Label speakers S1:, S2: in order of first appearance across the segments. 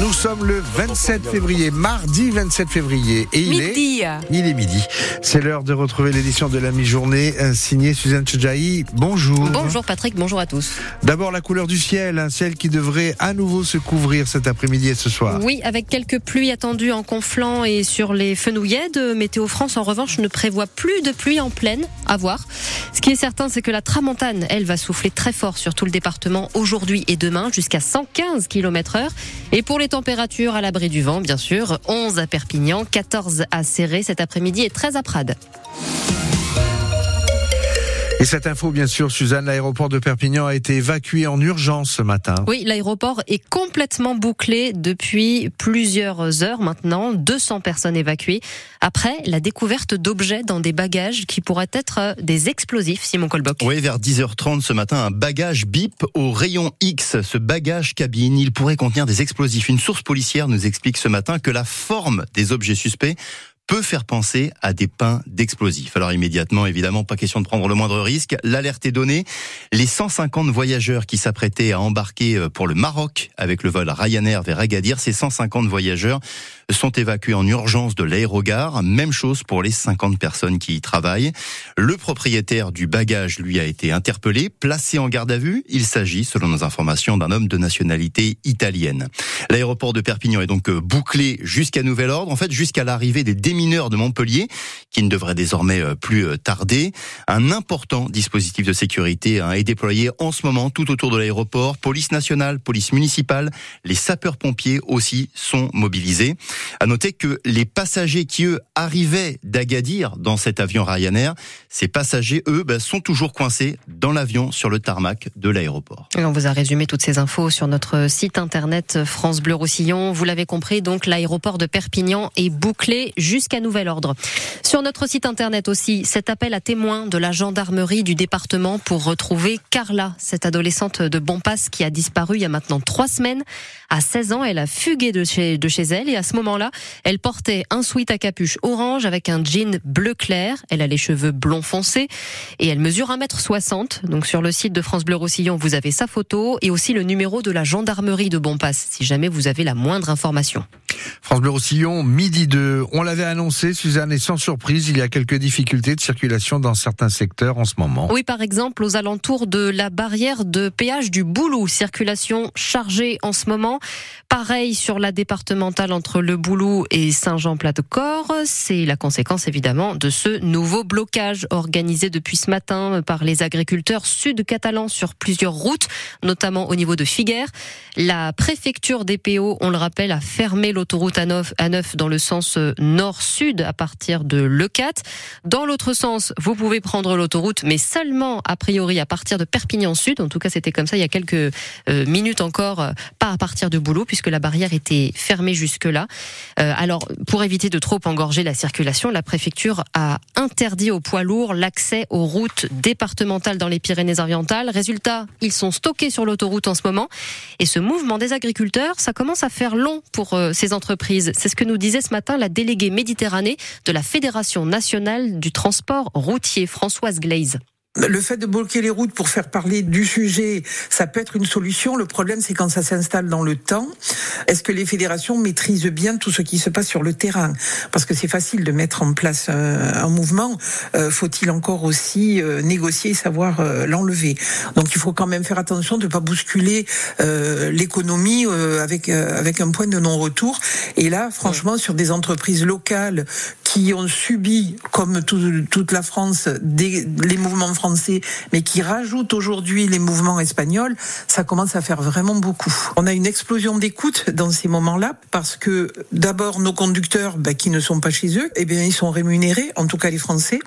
S1: Nous sommes le 27 février, mardi 27 février.
S2: Et il midi.
S1: est, il est midi. C'est l'heure de retrouver l'édition de la mi-journée euh, signée Suzanne Chedjaï. Bonjour.
S2: Bonjour Patrick, bonjour à tous.
S1: D'abord la couleur du ciel, un ciel qui devrait à nouveau se couvrir cet après-midi et ce soir.
S2: Oui, avec quelques pluies attendues en conflant et sur les fenouillets de Météo France. En revanche, ne prévoit plus de pluie en pleine. À voir. Ce qui est certain, c'est que la tramontane, elle, va souffler très fort sur tout le département aujourd'hui et demain, jusqu'à 115 km heure. Et pour les températures à l'abri du vent, bien sûr, 11 à Perpignan, 14 à Serré cet après-midi et 13 à Prades.
S1: Et cette info, bien sûr, Suzanne, l'aéroport de Perpignan a été évacué en urgence ce matin.
S2: Oui, l'aéroport est complètement bouclé depuis plusieurs heures maintenant. 200 personnes évacuées après la découverte d'objets dans des bagages qui pourraient être des explosifs, Simon Colboc.
S3: Oui, vers 10h30 ce matin, un bagage bip au rayon X. Ce bagage cabine, il pourrait contenir des explosifs. Une source policière nous explique ce matin que la forme des objets suspects peut faire penser à des pains d'explosifs. Alors immédiatement, évidemment, pas question de prendre le moindre risque. L'alerte est donnée. Les 150 voyageurs qui s'apprêtaient à embarquer euh, pour le Maroc avec le vol Ryanair vers Agadir, ces 150 voyageurs sont évacués en urgence de l'aérogare. Même chose pour les 50 personnes qui y travaillent. Le propriétaire du bagage, lui, a été interpellé, placé en garde à vue. Il s'agit, selon nos informations, d'un homme de nationalité italienne. L'aéroport de Perpignan est donc euh, bouclé jusqu'à nouvel ordre, en fait jusqu'à l'arrivée des démineurs de Montpellier, qui ne devraient désormais euh, plus euh, tarder. Un important dispositif de sécurité hein, est déployé en ce moment tout autour de l'aéroport. Police nationale, police municipale, les sapeurs-pompiers aussi sont mobilisés. À noter que les passagers qui, eux, arrivaient d'Agadir dans cet avion Ryanair, ces passagers, eux, ben, sont toujours coincés dans l'avion sur le tarmac de l'aéroport.
S2: On vous a résumé toutes ces infos sur notre site internet France Bleu Roussillon. Vous l'avez compris, donc l'aéroport de Perpignan est bouclé jusqu'à nouvel ordre. Sur notre site internet aussi, cet appel à témoins de la gendarmerie du département pour retrouver Carla, cette adolescente de Bonpass qui a disparu il y a maintenant trois semaines. À 16 ans, elle a fugué de chez, elle et à ce moment-là, elle portait un sweat à capuche orange avec un jean bleu clair. Elle a les cheveux blonds foncés et elle mesure 1m60. Donc sur le site de France Bleu Roussillon, vous avez sa photo et aussi le numéro de la gendarmerie de Bonpass si jamais vous avez la moindre information.
S1: France Bleu Roussillon, midi 2. On l'avait Suzanne, et sans surprise, il y a quelques difficultés de circulation dans certains secteurs en ce moment.
S2: Oui, par exemple, aux alentours de la barrière de péage du Boulou. Circulation chargée en ce moment. Pareil sur la départementale entre le Boulou et Saint-Jean-Plat-de-Corps. C'est la conséquence, évidemment, de ce nouveau blocage organisé depuis ce matin par les agriculteurs sud-catalans sur plusieurs routes, notamment au niveau de Figueres. La préfecture des PO, on le rappelle, a fermé l'autoroute A9, dans le sens euh, nord-sud à partir de Lecat. Dans l'autre sens, vous pouvez prendre l'autoroute, mais seulement a priori à partir de Perpignan Sud. En tout cas, c'était comme ça il y a quelques euh, minutes encore, euh, pas à partir de Boulot, puisque la barrière était fermée jusque-là. alors, pour éviter de trop engorger la circulation, la préfecture a interdit aux poids lourds l'accès aux routes départementales dans les Pyrénées-Orientales. Résultat, ils sont stockés sur l'autoroute en ce moment. Et ce mouvement des agriculteurs, ça commence à faire long pour ces entreprises. C'est ce que nous disait ce matin la déléguée De la Fédération nationale du transport routier, Françoise Glaise.
S4: Le fait de bloquer les routes pour faire parler du sujet, ça peut être une solution. Le problème, c'est quand ça s'installe dans le temps. Est-ce que les fédérations maîtrisent bien tout ce qui se passe sur le terrain? Parce que c'est facile de mettre en place un, mouvement. Euh, faut-il encore aussi euh, négocier et savoir euh, l'enlever? Donc, il faut quand même faire attention de ne pas bousculer l'économie avec avec un point de non-retour. Et là, franchement, sur des entreprises locales qui ont subi, comme toute la France, des, les mouvements français, mais qui rajoutent aujourd'hui les mouvements espagnols, ça commence à faire vraiment beaucoup. On a une explosion d'écoute dans ces moments-là, parce que d'abord, nos conducteurs, bah, qui ne sont pas chez eux, eh bien, ils sont rémunérés, en tout cas les Français,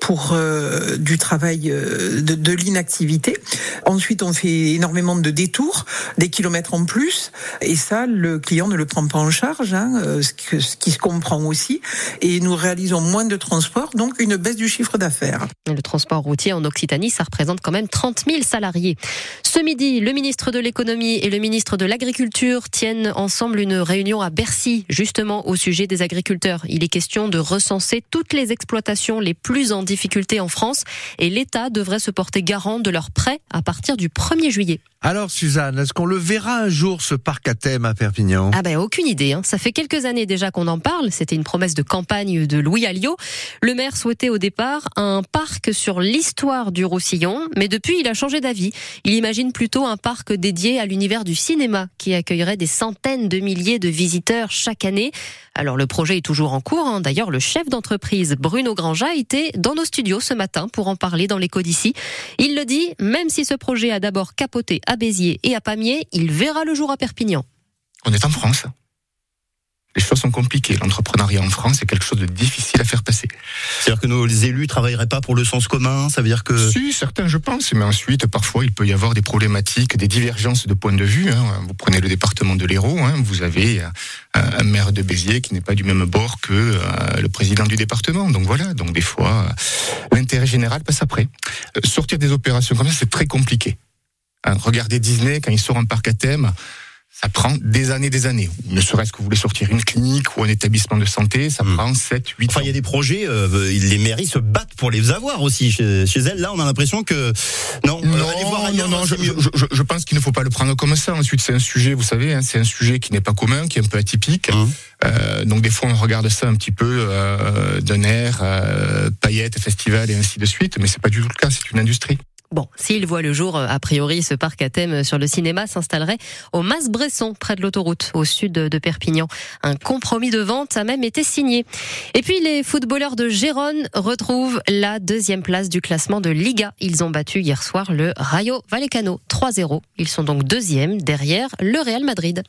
S4: pour euh, du travail euh, de, de l'inactivité. Ensuite, on fait énormément de détours, des kilomètres en plus, et ça, le client ne le prend pas en charge, hein, euh, ce, que, ce qui se comprend aussi. Et nous réalisons moins de transport, donc une baisse du chiffre d'affaires.
S2: Le transport routier en Occitanie, ça représente quand même 30 000 salariés. Ce midi, le ministre de l'économie et le ministre de l'agriculture tiennent ensemble une réunion à Bercy, justement au sujet des agriculteurs. Il est question de recenser toutes les exploitations les plus en difficulté en France et l'État devrait se porter garant de leurs prêts à partir du 1er juillet.
S1: Alors Suzanne, est-ce qu'on le verra un jour ce parc à thème à Perpignan?
S2: Ah ben aucune idée. Hein. Ça fait quelques années déjà qu'on en parle. C'était une promesse de campagne de Louis Alliot. Le maire souhaitait au départ un parc sur l'histoire du Roussillon, mais depuis il a changé d'avis. Il imagine plutôt un parc dédié à l'univers du cinéma qui accueillerait des centaines de milliers de visiteurs chaque année. Alors le projet est toujours en cours. Hein. D'ailleurs, le chef d'entreprise Bruno Granja était dans nos studios ce matin pour en parler dans l'écho d'ici. Il le dit, même si ce projet a d'abord capoté Béziers et à Pamiers, il verra le jour à Perpignan.
S5: On est en France les choses sont compliquées. L'entrepreneuriat en France est quelque chose de difficile à faire passer.
S3: C'est-à-dire que nos élus travailleraient pas pour le sens commun Ça veut dire que...
S5: Si, certains je pense, mais ensuite parfois il peut y avoir des problématiques, des divergences de points de vue. Hein. Vous prenez le département de l'Hérault, hein. vous avez euh, un maire de Béziers qui n'est pas du même bord que euh, le président du département. Donc voilà, donc des fois euh, l'intérêt général passe après. sortir des opérations comme ça, c'est très compliqué. Hein, regardez Disney quand il sort un parc à thème ça prend des années, des années. Ne serait-ce que vous voulez sortir une clinique ou un établissement de santé, ça hmm. prend 7, 8
S3: Enfin, il y a des projets, euh, les mairies se battent pour les avoir aussi chez, elles. Là, on a l'impression que non,
S5: non, non, non je, je, je, pense qu'il ne faut pas le prendre comme ça. Ensuite, c'est un sujet, vous savez, hein, c'est un sujet qui n'est pas commun, qui est un peu atypique. Hmm. Euh, donc des fois, on regarde ça un petit peu euh, d'un air, euh, paillettes, festival et ainsi de suite, mais c'est pas du tout le cas. C'est une industrie.
S2: Bon, s'il voit le jour, euh, a priori, ce parc à thème sur le cinéma s'installerait au Mas-Bresson, près de l'autoroute, au sud de Perpignan. Un compromis de vente a même été signé. Et puis, les footballeurs de Gérone retrouvent la deuxième place du classement de Liga. Ils ont battu hier soir le Rayo Vallecano 3-0. Ils sont donc deuxième derrière le Real Madrid.